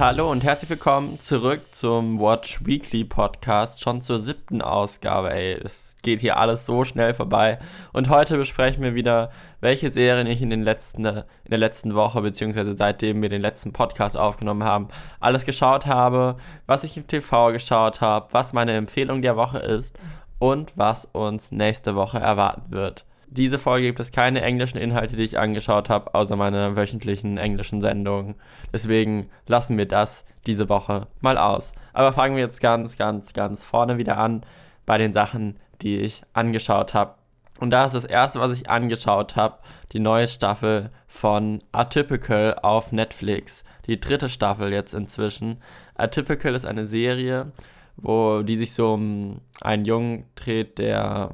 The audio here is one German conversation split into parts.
Hallo und herzlich willkommen zurück zum Watch Weekly Podcast, schon zur siebten Ausgabe. Ey, es geht hier alles so schnell vorbei. Und heute besprechen wir wieder, welche Serien ich in, den letzten, in der letzten Woche, beziehungsweise seitdem wir den letzten Podcast aufgenommen haben, alles geschaut habe, was ich im TV geschaut habe, was meine Empfehlung der Woche ist und was uns nächste Woche erwarten wird. Diese Folge gibt es keine englischen Inhalte, die ich angeschaut habe, außer meine wöchentlichen englischen Sendungen. Deswegen lassen wir das diese Woche mal aus. Aber fangen wir jetzt ganz, ganz, ganz vorne wieder an bei den Sachen, die ich angeschaut habe. Und da ist das erste, was ich angeschaut habe, die neue Staffel von Atypical auf Netflix. Die dritte Staffel jetzt inzwischen. Atypical ist eine Serie, wo die sich so um einen Jungen dreht, der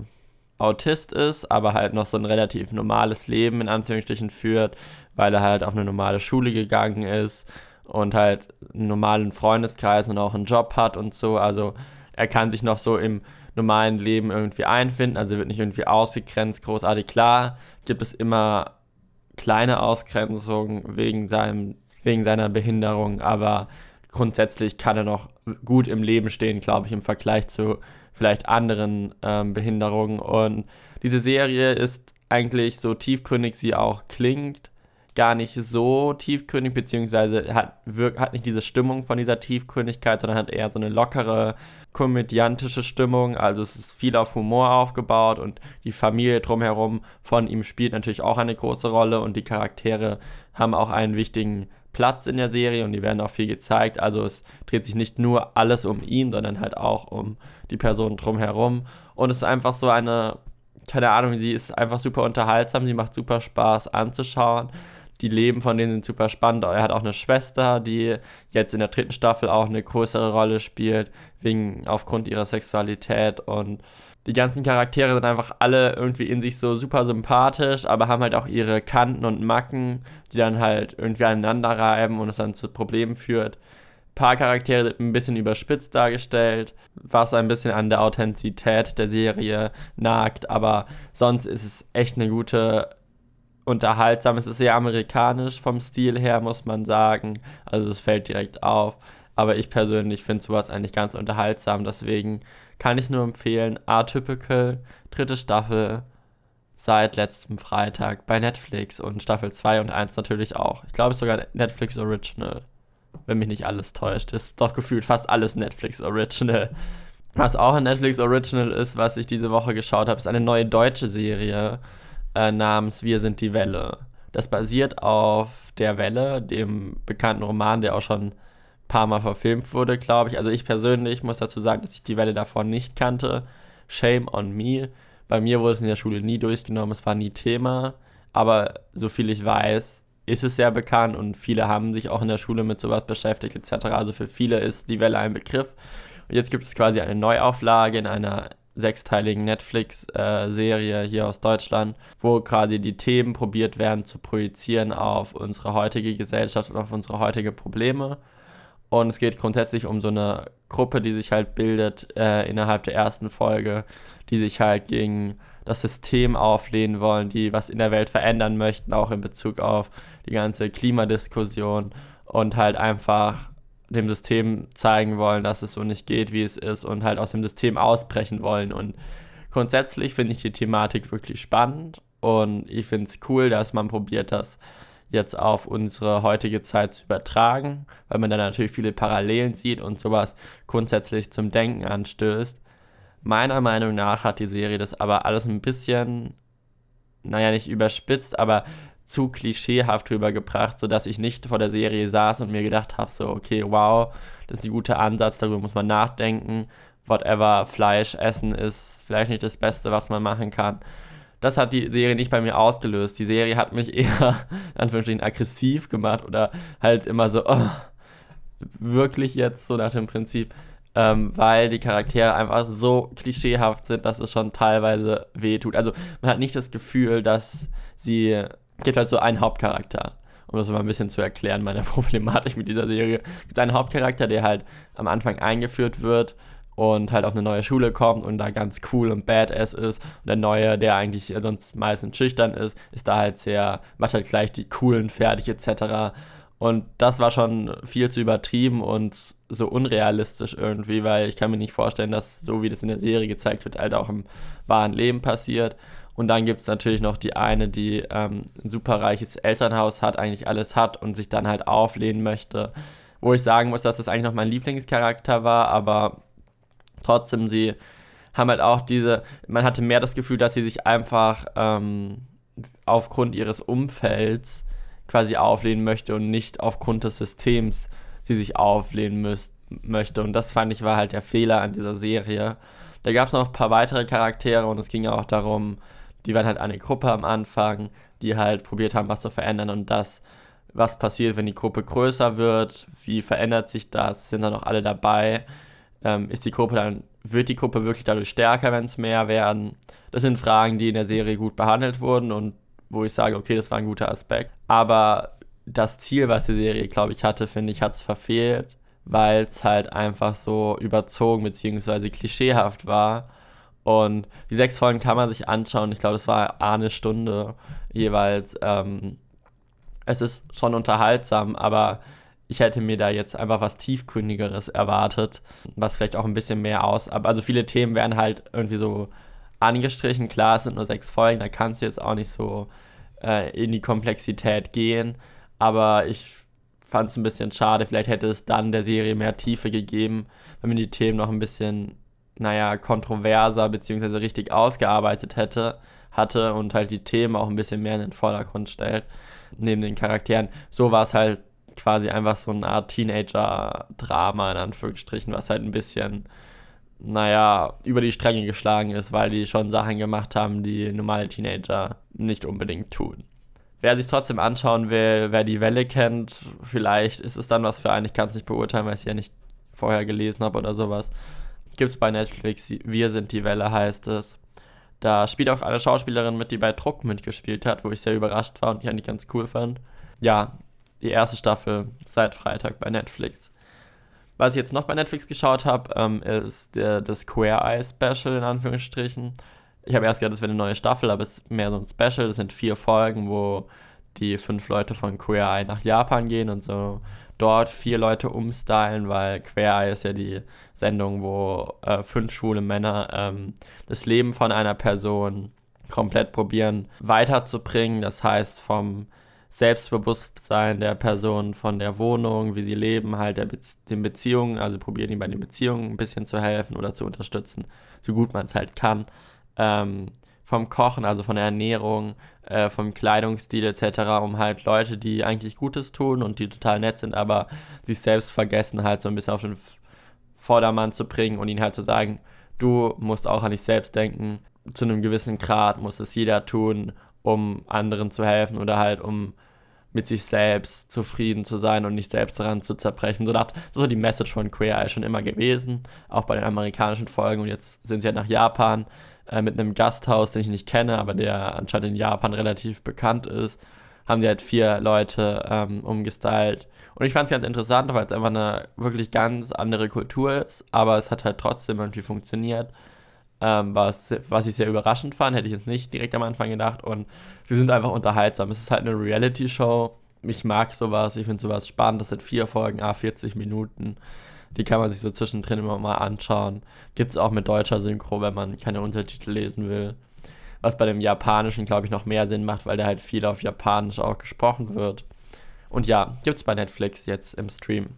Autist ist, aber halt noch so ein relativ normales Leben in Anführungsstrichen führt, weil er halt auf eine normale Schule gegangen ist und halt einen normalen Freundeskreis und auch einen Job hat und so. Also er kann sich noch so im normalen Leben irgendwie einfinden, also wird nicht irgendwie ausgegrenzt, großartig. Klar gibt es immer kleine Ausgrenzungen wegen, seinem, wegen seiner Behinderung, aber grundsätzlich kann er noch gut im Leben stehen, glaube ich, im Vergleich zu vielleicht anderen ähm, Behinderungen. Und diese Serie ist eigentlich so tiefgründig sie auch klingt, gar nicht so tiefgründig, beziehungsweise hat, wirkt, hat nicht diese Stimmung von dieser Tiefgründigkeit, sondern hat eher so eine lockere, komödiantische Stimmung. Also es ist viel auf Humor aufgebaut und die Familie drumherum von ihm spielt natürlich auch eine große Rolle und die Charaktere haben auch einen wichtigen Platz in der Serie und die werden auch viel gezeigt. Also es dreht sich nicht nur alles um ihn, sondern halt auch um die Person drumherum. Und es ist einfach so eine, keine Ahnung, sie ist einfach super unterhaltsam, sie macht super Spaß anzuschauen. Die Leben von denen sind super spannend. Er hat auch eine Schwester, die jetzt in der dritten Staffel auch eine größere Rolle spielt, wegen aufgrund ihrer Sexualität und die ganzen Charaktere sind einfach alle irgendwie in sich so super sympathisch, aber haben halt auch ihre Kanten und Macken, die dann halt irgendwie aneinander reiben und es dann zu Problemen führt. Paar Charaktere sind ein bisschen überspitzt dargestellt, was ein bisschen an der Authentizität der Serie nagt, aber sonst ist es echt eine gute unterhaltsam. Es ist sehr amerikanisch vom Stil her, muss man sagen. Also es fällt direkt auf. Aber ich persönlich finde sowas eigentlich ganz unterhaltsam. Deswegen kann ich nur empfehlen. Atypical, dritte Staffel seit letztem Freitag bei Netflix und Staffel 2 und 1 natürlich auch. Ich glaube, es sogar Netflix Original. Wenn mich nicht alles täuscht. Ist doch gefühlt fast alles Netflix Original. Was auch ein Netflix Original ist, was ich diese Woche geschaut habe, ist eine neue deutsche Serie äh, namens Wir sind die Welle. Das basiert auf der Welle, dem bekannten Roman, der auch schon paar Mal verfilmt wurde, glaube ich. Also ich persönlich muss dazu sagen, dass ich die Welle davon nicht kannte. Shame on me. Bei mir wurde es in der Schule nie durchgenommen, es war nie Thema. Aber so viel ich weiß, ist es sehr bekannt und viele haben sich auch in der Schule mit sowas beschäftigt etc. Also für viele ist die Welle ein Begriff. Und jetzt gibt es quasi eine Neuauflage in einer sechsteiligen Netflix-Serie äh, hier aus Deutschland, wo quasi die Themen probiert werden zu projizieren auf unsere heutige Gesellschaft und auf unsere heutigen Probleme. Und es geht grundsätzlich um so eine Gruppe, die sich halt bildet äh, innerhalb der ersten Folge, die sich halt gegen das System auflehnen wollen, die was in der Welt verändern möchten, auch in Bezug auf die ganze Klimadiskussion und halt einfach dem System zeigen wollen, dass es so nicht geht, wie es ist und halt aus dem System ausbrechen wollen. Und grundsätzlich finde ich die Thematik wirklich spannend und ich finde es cool, dass man probiert, das jetzt auf unsere heutige Zeit zu übertragen, weil man da natürlich viele Parallelen sieht und sowas grundsätzlich zum Denken anstößt. Meiner Meinung nach hat die Serie das aber alles ein bisschen, naja, nicht überspitzt, aber zu klischeehaft rübergebracht, sodass ich nicht vor der Serie saß und mir gedacht habe, so, okay, wow, das ist ein guter Ansatz, darüber muss man nachdenken. Whatever, Fleisch essen ist vielleicht nicht das Beste, was man machen kann das hat die Serie nicht bei mir ausgelöst. Die Serie hat mich eher, in Anführungsstrichen, aggressiv gemacht oder halt immer so, oh, wirklich jetzt so nach dem Prinzip, ähm, weil die Charaktere einfach so klischeehaft sind, dass es schon teilweise wehtut. Also man hat nicht das Gefühl, dass sie, gibt halt so einen Hauptcharakter um das mal ein bisschen zu erklären, meine Problematik mit dieser Serie. Es gibt einen Hauptcharakter, der halt am Anfang eingeführt wird und halt auf eine neue Schule kommt und da ganz cool und badass ist. Und der Neue, der eigentlich sonst meistens schüchtern ist, ist da halt sehr, macht halt gleich die coolen fertig etc. Und das war schon viel zu übertrieben und so unrealistisch irgendwie, weil ich kann mir nicht vorstellen, dass so wie das in der Serie gezeigt wird, halt auch im wahren Leben passiert. Und dann gibt es natürlich noch die eine, die ähm, ein superreiches Elternhaus hat, eigentlich alles hat und sich dann halt auflehnen möchte. Wo ich sagen muss, dass das eigentlich noch mein Lieblingscharakter war, aber trotzdem, sie haben halt auch diese, man hatte mehr das Gefühl, dass sie sich einfach ähm, aufgrund ihres Umfelds quasi auflehnen möchte und nicht aufgrund des Systems sie sich auflehnen müß, möchte. Und das fand ich war halt der Fehler an dieser Serie. Da gab es noch ein paar weitere Charaktere und es ging ja auch darum, die waren halt eine Gruppe am Anfang, die halt probiert haben, was zu verändern und das, was passiert, wenn die Gruppe größer wird, wie verändert sich das, sind da noch alle dabei, ähm, ist die Gruppe dann, wird die Gruppe wirklich dadurch stärker, wenn es mehr werden? Das sind Fragen, die in der Serie gut behandelt wurden und wo ich sage, okay, das war ein guter Aspekt. Aber das Ziel, was die Serie, glaube ich, hatte, finde ich, hat es verfehlt, weil es halt einfach so überzogen bzw. klischeehaft war. Und die sechs Folgen kann man sich anschauen. Ich glaube, das war eine Stunde jeweils. Ähm, es ist schon unterhaltsam, aber ich hätte mir da jetzt einfach was tiefgründigeres erwartet, was vielleicht auch ein bisschen mehr aus. Also viele Themen werden halt irgendwie so angestrichen. Klar, es sind nur sechs Folgen, da kannst du jetzt auch nicht so äh, in die Komplexität gehen. Aber ich fand es ein bisschen schade. Vielleicht hätte es dann der Serie mehr Tiefe gegeben, wenn man die Themen noch ein bisschen, naja, kontroverser bzw. richtig ausgearbeitet hätte, hatte und halt die Themen auch ein bisschen mehr in den Vordergrund stellt, neben den Charakteren. So war es halt quasi einfach so eine Art Teenager-Drama in Anführungsstrichen, was halt ein bisschen naja, über die Stränge geschlagen ist, weil die schon Sachen gemacht haben, die normale Teenager nicht unbedingt tun. Wer sich trotzdem anschauen will, wer die Welle kennt, vielleicht ist es dann was für einen. Ich kann es nicht beurteilen, weil ich es ja nicht vorher gelesen habe oder sowas. Gibt es bei Netflix, Wir sind die Welle heißt es. Da spielt auch eine Schauspielerin mit, die bei Druck mitgespielt hat, wo ich sehr überrascht war und ich eigentlich ganz cool fand. Ja, die erste Staffel seit Freitag bei Netflix. Was ich jetzt noch bei Netflix geschaut habe, ähm, ist der, das Queer Eye Special in Anführungsstrichen. Ich habe erst gedacht, das wäre eine neue Staffel, aber es ist mehr so ein Special. Das sind vier Folgen, wo die fünf Leute von Queer Eye nach Japan gehen und so dort vier Leute umstylen, weil Queer Eye ist ja die Sendung, wo äh, fünf schwule Männer ähm, das Leben von einer Person komplett probieren weiterzubringen. Das heißt, vom Selbstbewusstsein der Person von der Wohnung, wie sie leben, halt der Be den Beziehungen, also probieren ihnen bei den Beziehungen ein bisschen zu helfen oder zu unterstützen, so gut man es halt kann. Ähm, vom Kochen, also von der Ernährung, äh, vom Kleidungsstil etc., um halt Leute, die eigentlich Gutes tun und die total nett sind, aber sich selbst vergessen, halt so ein bisschen auf den Vordermann zu bringen und ihnen halt zu sagen, du musst auch an dich selbst denken, zu einem gewissen Grad muss es jeder tun, um anderen zu helfen oder halt um mit sich selbst zufrieden zu sein und nicht selbst daran zu zerbrechen. So das, das war die Message von Queer Eye schon immer gewesen, auch bei den amerikanischen Folgen. Und jetzt sind sie halt nach Japan äh, mit einem Gasthaus, den ich nicht kenne, aber der anscheinend in Japan relativ bekannt ist. Haben sie halt vier Leute ähm, umgestylt. Und ich fand es ganz interessant, weil es einfach eine wirklich ganz andere Kultur ist, aber es hat halt trotzdem irgendwie funktioniert. Ähm, was, was ich sehr überraschend fand, hätte ich jetzt nicht direkt am Anfang gedacht. Und sie sind einfach unterhaltsam. Es ist halt eine Reality-Show. Ich mag sowas, ich finde sowas spannend. Das sind vier Folgen, a 40 Minuten. Die kann man sich so zwischendrin immer mal anschauen. Gibt es auch mit deutscher Synchro, wenn man keine Untertitel lesen will. Was bei dem Japanischen, glaube ich, noch mehr Sinn macht, weil da halt viel auf Japanisch auch gesprochen wird. Und ja, gibt es bei Netflix jetzt im Stream.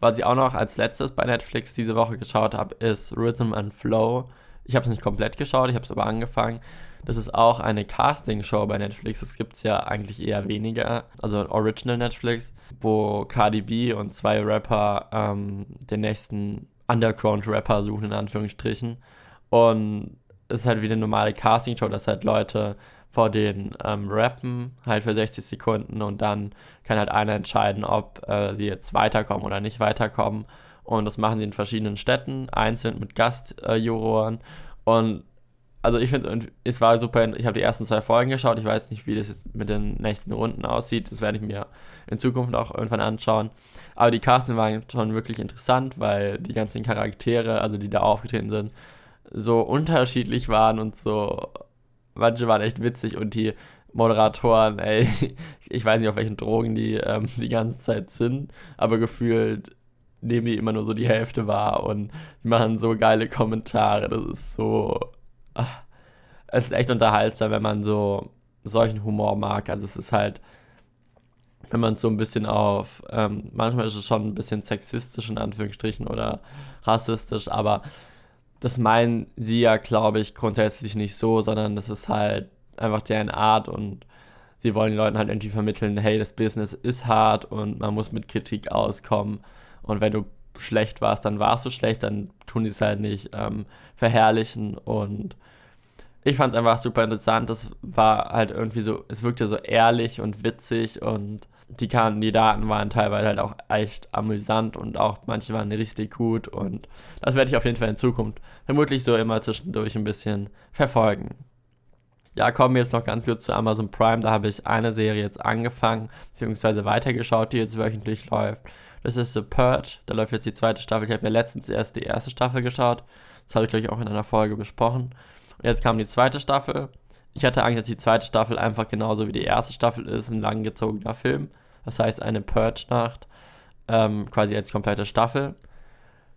Was ich auch noch als letztes bei Netflix diese Woche geschaut habe, ist Rhythm and Flow. Ich habe es nicht komplett geschaut, ich habe es aber angefangen. Das ist auch eine Casting-Show bei Netflix. Das gibt es ja eigentlich eher weniger. Also Original Netflix, wo Cardi B und zwei Rapper ähm, den nächsten Underground-Rapper suchen, in Anführungsstrichen. Und es ist halt wie eine normale Casting-Show, dass halt Leute vor den ähm, rappen, halt für 60 Sekunden und dann kann halt einer entscheiden, ob äh, sie jetzt weiterkommen oder nicht weiterkommen. Und das machen sie in verschiedenen Städten, einzeln mit Gastjuroren. und also ich finde, es war super. Ich habe die ersten zwei Folgen geschaut. Ich weiß nicht, wie das jetzt mit den nächsten Runden aussieht. Das werde ich mir in Zukunft auch irgendwann anschauen. Aber die Casten waren schon wirklich interessant, weil die ganzen Charaktere, also die da aufgetreten sind, so unterschiedlich waren und so. Manche waren echt witzig und die Moderatoren, ey, ich weiß nicht, auf welchen Drogen die ähm, die ganze Zeit sind, aber gefühlt nehmen die immer nur so die Hälfte wahr und die machen so geile Kommentare. Das ist so. Ach, es ist echt unterhaltsam, wenn man so solchen Humor mag. Also es ist halt, wenn man so ein bisschen auf, ähm, manchmal ist es schon ein bisschen sexistisch in Anführungsstrichen oder rassistisch, aber das meinen sie ja, glaube ich, grundsätzlich nicht so, sondern das ist halt einfach deren Art und sie wollen den Leuten halt irgendwie vermitteln, hey, das Business ist hart und man muss mit Kritik auskommen und wenn du schlecht warst, dann warst du schlecht, dann tun die es halt nicht ähm, verherrlichen und ich fand es einfach super interessant. Das war halt irgendwie so, es wirkte so ehrlich und witzig und die Kandidaten waren teilweise halt auch echt amüsant und auch manche waren richtig gut und das werde ich auf jeden Fall in Zukunft vermutlich so immer zwischendurch ein bisschen verfolgen. Ja, kommen wir jetzt noch ganz kurz zu Amazon Prime. Da habe ich eine Serie jetzt angefangen, beziehungsweise weitergeschaut, die jetzt wöchentlich läuft. Das ist The Purge. Da läuft jetzt die zweite Staffel. Ich habe ja letztens erst die erste Staffel geschaut. Das habe ich, glaube ich, auch in einer Folge besprochen. Und jetzt kam die zweite Staffel. Ich hatte Angst, dass die zweite Staffel einfach genauso wie die erste Staffel ist, ein langgezogener Film. Das heißt, eine Purge-Nacht, ähm, quasi als komplette Staffel.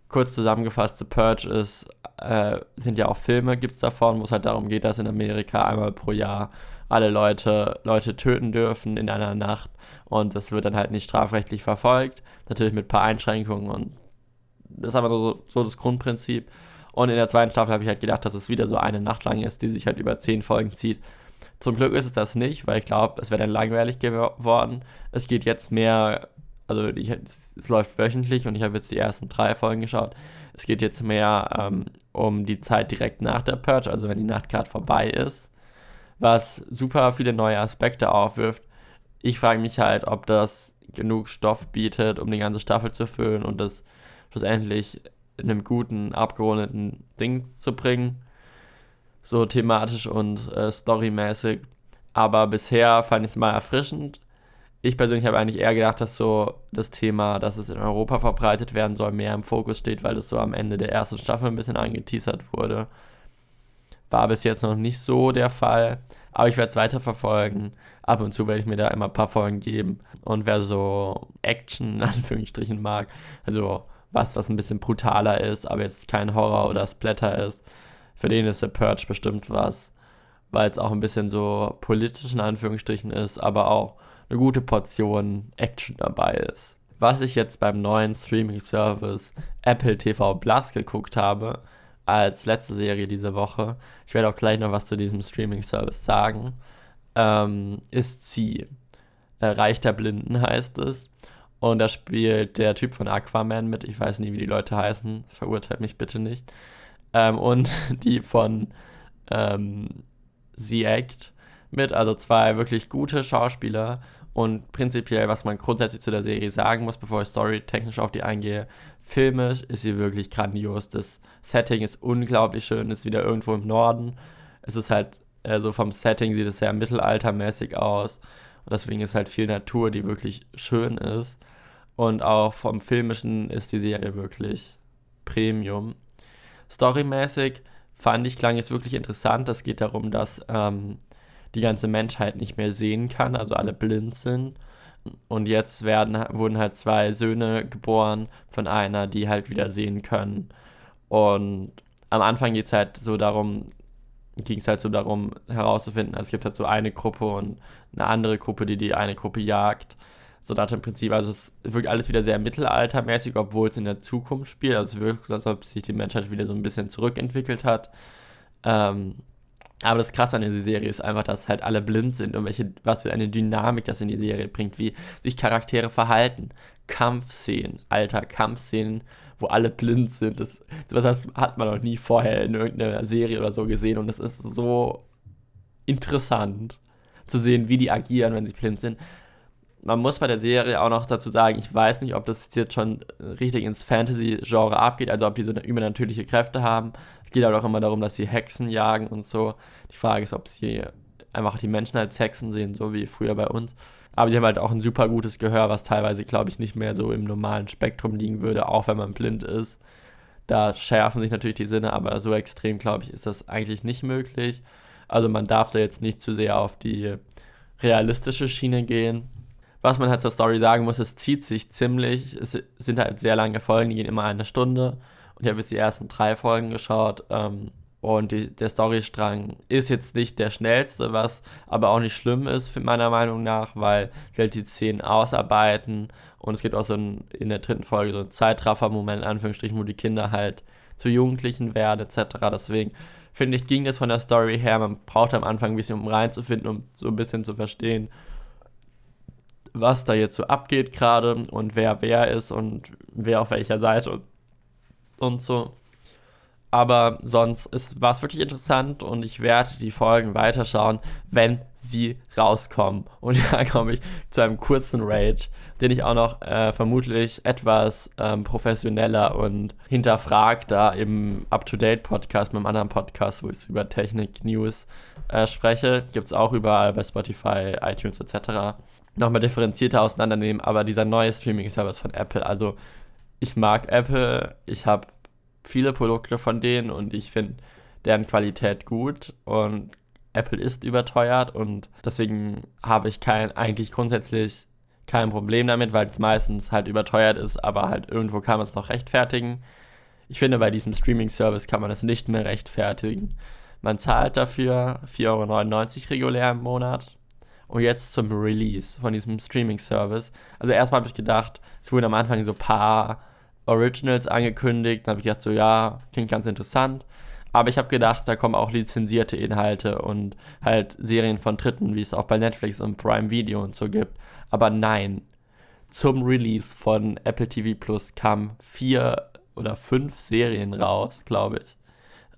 Kurz zusammengefasst, The Purge ist, äh, sind ja auch Filme, gibt es davon, wo es halt darum geht, dass in Amerika einmal pro Jahr alle Leute Leute töten dürfen in einer Nacht und das wird dann halt nicht strafrechtlich verfolgt, natürlich mit ein paar Einschränkungen und das ist aber so, so das Grundprinzip. Und in der zweiten Staffel habe ich halt gedacht, dass es wieder so eine Nacht lang ist, die sich halt über zehn Folgen zieht. Zum Glück ist es das nicht, weil ich glaube, es wäre dann langweilig geworden. Es geht jetzt mehr, also ich, es läuft wöchentlich und ich habe jetzt die ersten drei Folgen geschaut. Es geht jetzt mehr ähm, um die Zeit direkt nach der Purge, also wenn die Nacht gerade vorbei ist, was super viele neue Aspekte aufwirft. Ich frage mich halt, ob das genug Stoff bietet, um die ganze Staffel zu füllen und das schlussendlich in einem guten, abgerundeten Ding zu bringen. So thematisch und äh, storymäßig. Aber bisher fand ich es mal erfrischend. Ich persönlich habe eigentlich eher gedacht, dass so das Thema, dass es in Europa verbreitet werden soll, mehr im Fokus steht, weil es so am Ende der ersten Staffel ein bisschen angeteasert wurde. War bis jetzt noch nicht so der Fall. Aber ich werde es weiter verfolgen. Ab und zu werde ich mir da immer ein paar Folgen geben. Und wer so Action in Anführungsstrichen mag, also was, was ein bisschen brutaler ist, aber jetzt kein Horror oder Splatter ist. Für den ist The Purge bestimmt was, weil es auch ein bisschen so politisch in Anführungsstrichen ist, aber auch eine gute Portion Action dabei ist. Was ich jetzt beim neuen Streaming-Service Apple TV Plus geguckt habe, als letzte Serie diese Woche, ich werde auch gleich noch was zu diesem Streaming-Service sagen, ähm, ist sie. Äh, Reich der Blinden heißt es. Und da spielt der Typ von Aquaman mit. Ich weiß nie, wie die Leute heißen. Verurteilt mich bitte nicht. Ähm, und die von ähm, The Act mit. Also zwei wirklich gute Schauspieler. Und prinzipiell, was man grundsätzlich zu der Serie sagen muss, bevor ich storytechnisch auf die eingehe, filmisch ist sie wirklich grandios. Das Setting ist unglaublich schön, ist wieder irgendwo im Norden. Es ist halt, also vom Setting sieht es sehr mittelaltermäßig aus. Und deswegen ist halt viel Natur, die wirklich schön ist. Und auch vom Filmischen ist die Serie wirklich Premium. Storymäßig fand ich, klang es wirklich interessant. Es geht darum, dass ähm, die ganze Menschheit nicht mehr sehen kann, also alle blind sind. Und jetzt werden, wurden halt zwei Söhne geboren von einer, die halt wieder sehen können. Und am Anfang geht es halt so darum, ging es halt so darum herauszufinden, also es gibt halt so eine Gruppe und eine andere Gruppe, die die eine Gruppe jagt. So nach dem Prinzip, also es wirkt alles wieder sehr mittelaltermäßig, obwohl es in der Zukunft spielt. Also es wirkt, als ob sich die Menschheit wieder so ein bisschen zurückentwickelt hat. Ähm, aber das Krasse an dieser Serie ist einfach, dass halt alle blind sind und welche, was für eine Dynamik das in die Serie bringt, wie sich Charaktere verhalten. Kampfszenen, alter, Kampfszenen, wo alle blind sind. Das, das hat man noch nie vorher in irgendeiner Serie oder so gesehen und es ist so interessant zu sehen, wie die agieren, wenn sie blind sind man muss bei der Serie auch noch dazu sagen, ich weiß nicht, ob das jetzt schon richtig ins Fantasy-Genre abgeht, also ob die so übernatürliche Kräfte haben. Es geht aber auch immer darum, dass sie Hexen jagen und so. Die Frage ist, ob sie einfach die Menschen als Hexen sehen, so wie früher bei uns. Aber die haben halt auch ein super gutes Gehör, was teilweise, glaube ich, nicht mehr so im normalen Spektrum liegen würde, auch wenn man blind ist. Da schärfen sich natürlich die Sinne, aber so extrem, glaube ich, ist das eigentlich nicht möglich. Also man darf da jetzt nicht zu sehr auf die realistische Schiene gehen. Was man halt zur Story sagen muss, es zieht sich ziemlich. Es sind halt sehr lange Folgen, die gehen immer eine Stunde. Und ich habe jetzt die ersten drei Folgen geschaut. Ähm, und die, der Storystrang ist jetzt nicht der schnellste, was aber auch nicht schlimm ist, meiner Meinung nach, weil sie halt die Szenen ausarbeiten und es gibt auch so ein, in der dritten Folge so einen Zeitraffer-Moment, in Anführungsstrichen, wo die Kinder halt zu Jugendlichen werden, etc. Deswegen finde ich, ging das von der Story her. Man braucht am Anfang ein bisschen, um reinzufinden, um so ein bisschen zu verstehen, was da jetzt so abgeht gerade und wer wer ist und wer auf welcher Seite und, so. Aber sonst war es wirklich interessant und ich werde die Folgen weiterschauen, wenn sie rauskommen. Und da komme ich zu einem kurzen Rage, den ich auch noch äh, vermutlich etwas ähm, professioneller und hinterfragter im Up-to-Date-Podcast, mit einem anderen Podcast, wo ich über Technik-News äh, spreche. Gibt es auch überall bei Spotify, iTunes etc. Nochmal differenzierter auseinandernehmen, aber dieser neue Streaming-Service von Apple, also ich mag Apple, ich habe viele Produkte von denen und ich finde deren Qualität gut und Apple ist überteuert und deswegen habe ich kein, eigentlich grundsätzlich kein Problem damit, weil es meistens halt überteuert ist, aber halt irgendwo kann man es noch rechtfertigen. Ich finde, bei diesem Streaming-Service kann man es nicht mehr rechtfertigen. Man zahlt dafür 4,99 Euro regulär im Monat. Und jetzt zum Release von diesem Streaming-Service. Also erstmal habe ich gedacht, es wurden am Anfang so ein paar Originals angekündigt. Dann habe ich gedacht, so ja, klingt ganz interessant. Aber ich habe gedacht, da kommen auch lizenzierte Inhalte und halt Serien von Dritten, wie es auch bei Netflix und Prime Video und so gibt. Aber nein, zum Release von Apple TV Plus kamen vier oder fünf Serien raus, glaube ich.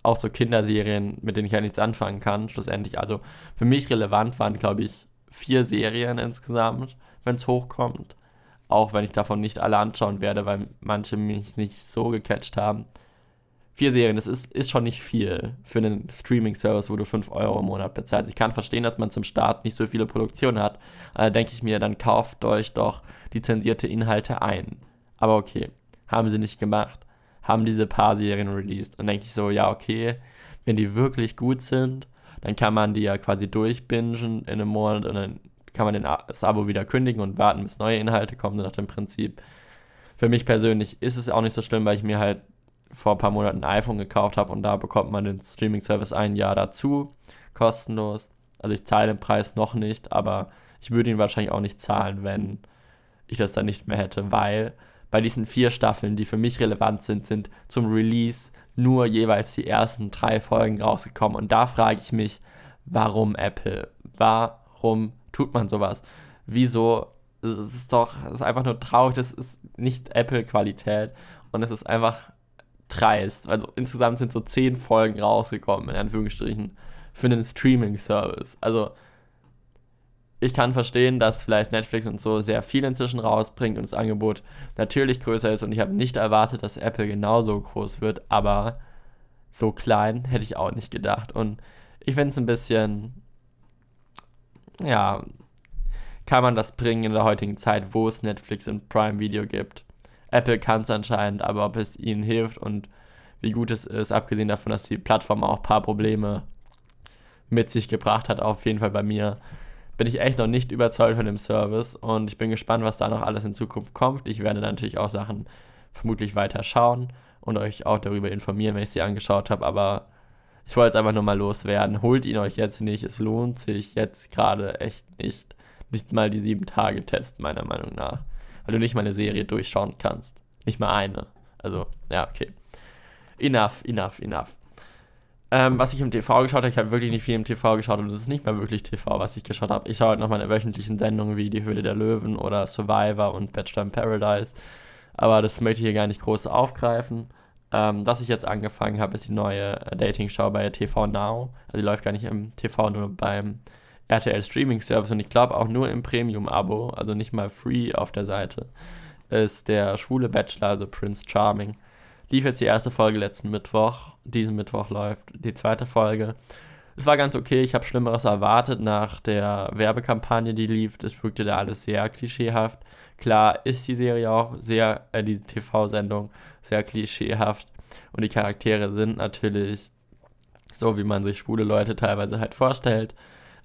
Auch so Kinderserien, mit denen ich ja nichts anfangen kann, schlussendlich. Also für mich relevant waren, glaube ich, vier Serien insgesamt, wenn es hochkommt auch wenn ich davon nicht alle anschauen werde, weil manche mich nicht so gecatcht haben. Vier Serien, das ist, ist schon nicht viel für einen Streaming-Service, wo du 5 Euro im Monat bezahlst. Ich kann verstehen, dass man zum Start nicht so viele Produktionen hat. Da denke ich mir, dann kauft euch doch lizenzierte Inhalte ein. Aber okay, haben sie nicht gemacht. Haben diese paar Serien released. Und denke ich so, ja, okay, wenn die wirklich gut sind, dann kann man die ja quasi durchbingen in einem Monat und dann kann man den, das Abo wieder kündigen und warten, bis neue Inhalte kommen, nach dem Prinzip. Für mich persönlich ist es auch nicht so schlimm, weil ich mir halt vor ein paar Monaten ein iPhone gekauft habe und da bekommt man den Streaming-Service ein Jahr dazu, kostenlos. Also ich zahle den Preis noch nicht, aber ich würde ihn wahrscheinlich auch nicht zahlen, wenn ich das dann nicht mehr hätte, weil bei diesen vier Staffeln, die für mich relevant sind, sind zum Release nur jeweils die ersten drei Folgen rausgekommen. Und da frage ich mich, warum Apple? Warum tut man sowas? Wieso? Es ist doch, es ist einfach nur traurig, das ist nicht Apple-Qualität und es ist einfach dreist. Also insgesamt sind so zehn Folgen rausgekommen, in Anführungsstrichen, für einen Streaming-Service. Also ich kann verstehen, dass vielleicht Netflix und so sehr viel inzwischen rausbringt und das Angebot natürlich größer ist und ich habe nicht erwartet, dass Apple genauso groß wird, aber so klein hätte ich auch nicht gedacht. Und ich finde es ein bisschen ja, kann man das bringen in der heutigen Zeit, wo es Netflix und Prime Video gibt. Apple kann es anscheinend, aber ob es ihnen hilft und wie gut es ist, abgesehen davon, dass die Plattform auch ein paar Probleme mit sich gebracht hat, auf jeden Fall bei mir, bin ich echt noch nicht überzeugt von dem Service und ich bin gespannt, was da noch alles in Zukunft kommt. Ich werde natürlich auch Sachen vermutlich weiter schauen und euch auch darüber informieren, wenn ich sie angeschaut habe, aber ich wollte es einfach nur mal loswerden. Holt ihn euch jetzt nicht. Es lohnt sich jetzt gerade echt nicht. Nicht mal die 7-Tage-Test, meiner Meinung nach. Weil du nicht mal eine Serie durchschauen kannst. Nicht mal eine. Also, ja, okay. Enough, enough, enough. Ähm, was ich im TV geschaut habe, ich habe wirklich nicht viel im TV geschaut und es ist nicht mehr wirklich TV, was ich geschaut habe. Ich schaue halt noch meine wöchentlichen Sendungen wie Die Höhle der Löwen oder Survivor und Bachelor in Paradise. Aber das möchte ich hier gar nicht groß aufgreifen. Ähm, was ich jetzt angefangen habe, ist die neue Dating-Show bei TV Now. Also die läuft gar nicht im TV, nur beim RTL Streaming Service und ich glaube auch nur im Premium-Abo, also nicht mal free auf der Seite, ist der schwule Bachelor, also Prince Charming. Lief jetzt die erste Folge letzten Mittwoch. Diesen Mittwoch läuft die zweite Folge. Es war ganz okay, ich habe Schlimmeres erwartet nach der Werbekampagne, die lief. Es wirkte da alles sehr klischeehaft. Klar ist die Serie auch sehr, äh, die TV-Sendung sehr klischeehaft und die Charaktere sind natürlich so, wie man sich schwule Leute teilweise halt vorstellt.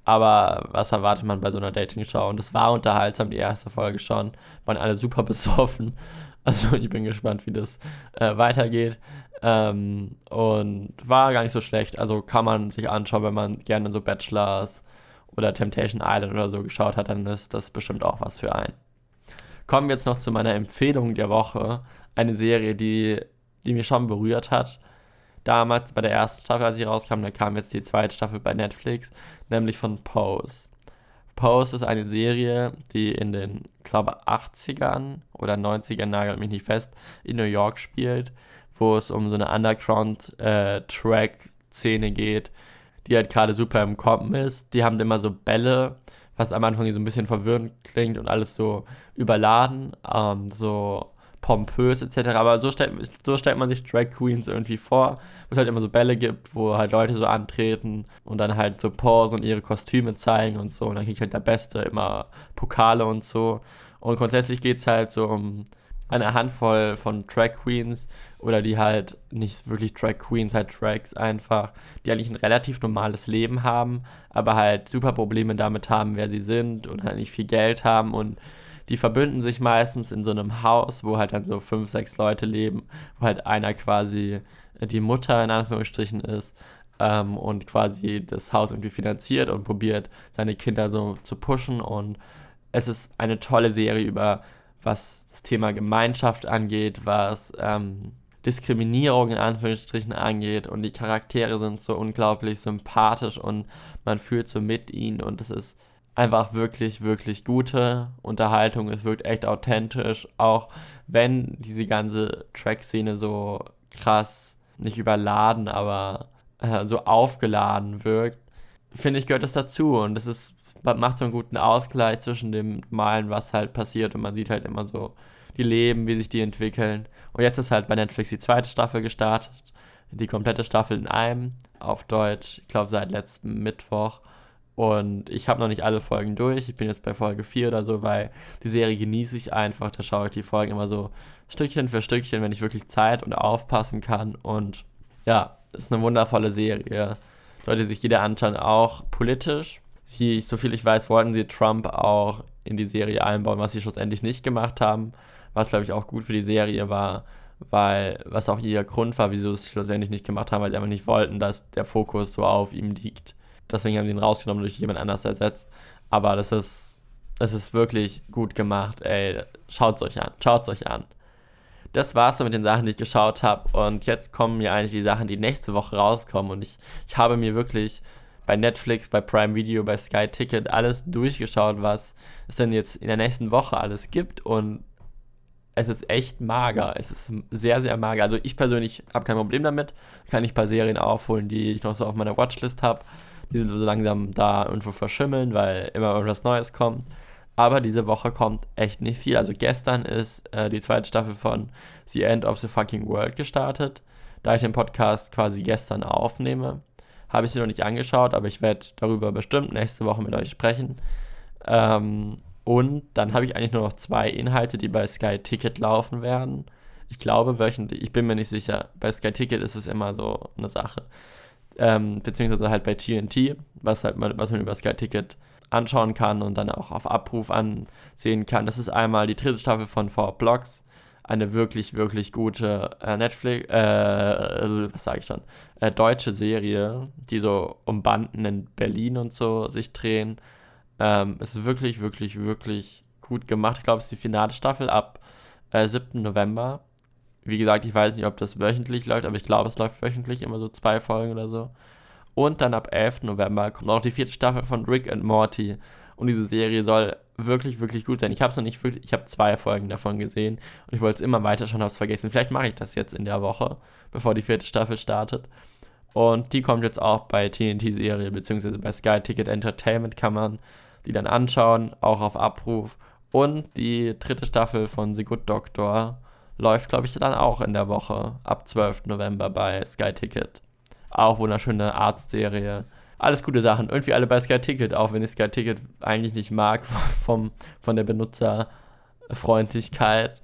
Aber was erwartet man bei so einer Dating-Show? Und es war unterhaltsam, die erste Folge schon. Waren alle super besoffen. Also ich bin gespannt, wie das äh, weitergeht. Ähm, und war gar nicht so schlecht. Also kann man sich anschauen, wenn man gerne so Bachelors oder Temptation Island oder so geschaut hat, dann ist das bestimmt auch was für einen. Kommen wir jetzt noch zu meiner Empfehlung der Woche. Eine Serie, die, die mich schon berührt hat. Damals bei der ersten Staffel, als sie rauskam, da kam jetzt die zweite Staffel bei Netflix, nämlich von Pose. Pose ist eine Serie, die in den, glaube 80ern oder 90ern, nagelt mich nicht fest, in New York spielt, wo es um so eine Underground-Track-Szene äh, geht, die halt gerade super im Kommen ist. Die haben immer so Bälle, was am Anfang so ein bisschen verwirrend klingt und alles so überladen, ähm, so pompös etc. Aber so stellt, so stellt man sich Drag Queens irgendwie vor, wo es halt immer so Bälle gibt, wo halt Leute so antreten und dann halt so posen und ihre Kostüme zeigen und so. Und dann kriegt halt der Beste immer Pokale und so. Und grundsätzlich geht es halt so um eine Handvoll von Drag Queens oder die halt nicht wirklich Drag Queens, halt Drags einfach, die eigentlich ein relativ normales Leben haben, aber halt super Probleme damit haben, wer sie sind und halt nicht viel Geld haben und die verbünden sich meistens in so einem Haus, wo halt dann so fünf, sechs Leute leben, wo halt einer quasi die Mutter in Anführungsstrichen ist ähm, und quasi das Haus irgendwie finanziert und probiert, seine Kinder so zu pushen. Und es ist eine tolle Serie über, was das Thema Gemeinschaft angeht, was ähm, Diskriminierung in Anführungsstrichen angeht und die Charaktere sind so unglaublich sympathisch und man fühlt so mit ihnen und es ist einfach wirklich, wirklich gute Unterhaltung. Es wirkt echt authentisch, auch wenn diese ganze Track-Szene so krass, nicht überladen, aber äh, so aufgeladen wirkt. Finde ich, gehört das dazu und es ist, macht so einen guten Ausgleich zwischen dem Malen, was halt passiert und man sieht halt immer so die Leben, wie sich die entwickeln. Und jetzt ist halt bei Netflix die zweite Staffel gestartet, die komplette Staffel in einem, auf Deutsch, ich glaube seit letztem Mittwoch. Und ich habe noch nicht alle Folgen durch. Ich bin jetzt bei Folge 4 oder so, weil die Serie genieße ich einfach. Da schaue ich die Folgen immer so Stückchen für Stückchen, wenn ich wirklich Zeit und aufpassen kann. Und ja, ist eine wundervolle Serie. Sollte sich jeder anschauen, auch politisch. Sie, soviel ich weiß, wollten sie Trump auch in die Serie einbauen, was sie schlussendlich nicht gemacht haben. Was, glaube ich, auch gut für die Serie war, weil, was auch ihr Grund war, wieso sie es schlussendlich nicht gemacht haben, weil sie einfach nicht wollten, dass der Fokus so auf ihm liegt. Deswegen haben sie ihn rausgenommen durch jemand anders ersetzt. Aber das ist, das ist wirklich gut gemacht. Ey, schaut's euch an. Schaut's euch an. Das war's so mit den Sachen, die ich geschaut habe. Und jetzt kommen mir eigentlich die Sachen, die nächste Woche rauskommen. Und ich, ich habe mir wirklich bei Netflix, bei Prime Video, bei Sky Ticket alles durchgeschaut, was es denn jetzt in der nächsten Woche alles gibt. Und es ist echt mager. Es ist sehr, sehr mager. Also ich persönlich habe kein Problem damit. Kann ich ein paar Serien aufholen, die ich noch so auf meiner Watchlist habe die so langsam da irgendwo verschimmeln, weil immer irgendwas Neues kommt. Aber diese Woche kommt echt nicht viel. Also gestern ist äh, die zweite Staffel von The End of the Fucking World gestartet. Da ich den Podcast quasi gestern aufnehme, habe ich sie noch nicht angeschaut, aber ich werde darüber bestimmt nächste Woche mit euch sprechen. Ähm, und dann habe ich eigentlich nur noch zwei Inhalte, die bei Sky Ticket laufen werden. Ich glaube wöchentlich, ich bin mir nicht sicher. Bei Sky Ticket ist es immer so eine Sache ähm, beziehungsweise halt bei TNT, was halt man, was man über Sky Ticket anschauen kann und dann auch auf Abruf ansehen kann. Das ist einmal die dritte Staffel von Four Blocks, eine wirklich, wirklich gute äh, Netflix, äh, was sage ich schon, äh, deutsche Serie, die so um Banden in Berlin und so sich drehen. Ähm, ist wirklich, wirklich, wirklich gut gemacht. Ich glaube, es ist die finale Staffel ab äh, 7. November. Wie gesagt, ich weiß nicht, ob das wöchentlich läuft, aber ich glaube, es läuft wöchentlich, immer so zwei Folgen oder so. Und dann ab 11. November kommt auch die vierte Staffel von Rick and Morty. Und diese Serie soll wirklich, wirklich gut sein. Ich habe es noch nicht ich habe zwei Folgen davon gesehen und ich wollte es immer weiter schauen, habe es vergessen. Vielleicht mache ich das jetzt in der Woche, bevor die vierte Staffel startet. Und die kommt jetzt auch bei TNT-Serie, beziehungsweise bei Sky Ticket Entertainment kann man die dann anschauen, auch auf Abruf. Und die dritte Staffel von The Good Doctor läuft, glaube ich, dann auch in der Woche ab 12. November bei Sky Ticket. Auch wunderschöne Arztserie. Alles gute Sachen. Irgendwie alle bei Sky Ticket, auch wenn ich Sky Ticket eigentlich nicht mag vom, von der Benutzerfreundlichkeit.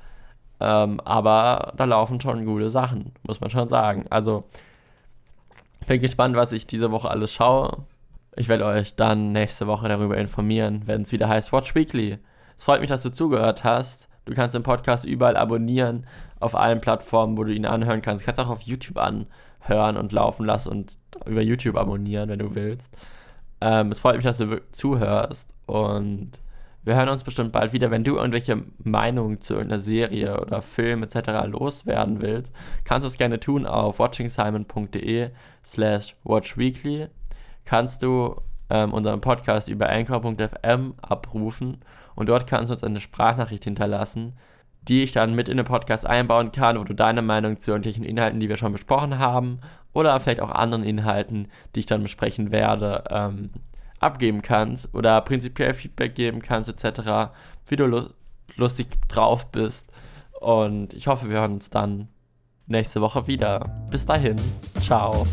Ähm, aber da laufen schon gute Sachen, muss man schon sagen. Also, ich bin gespannt, was ich diese Woche alles schaue. Ich werde euch dann nächste Woche darüber informieren, wenn es wieder heißt Watch Weekly. Es freut mich, dass du zugehört hast. Du kannst den Podcast überall abonnieren, auf allen Plattformen, wo du ihn anhören kannst. Du kannst auch auf YouTube anhören und laufen lassen und über YouTube abonnieren, wenn du willst. Ähm, es freut mich, dass du zuhörst und wir hören uns bestimmt bald wieder. Wenn du irgendwelche Meinungen zu irgendeiner Serie oder Film etc. loswerden willst, kannst du es gerne tun auf watchingsimon.de slash watchweekly. Kannst du ähm, unseren Podcast über anchor.fm abrufen und dort kannst du uns eine Sprachnachricht hinterlassen, die ich dann mit in den Podcast einbauen kann, wo du deine Meinung zu irgendwelchen Inhalten, die wir schon besprochen haben, oder vielleicht auch anderen Inhalten, die ich dann besprechen werde, ähm, abgeben kannst oder prinzipiell Feedback geben kannst, etc., wie du lu lustig drauf bist. Und ich hoffe, wir hören uns dann nächste Woche wieder. Bis dahin, ciao.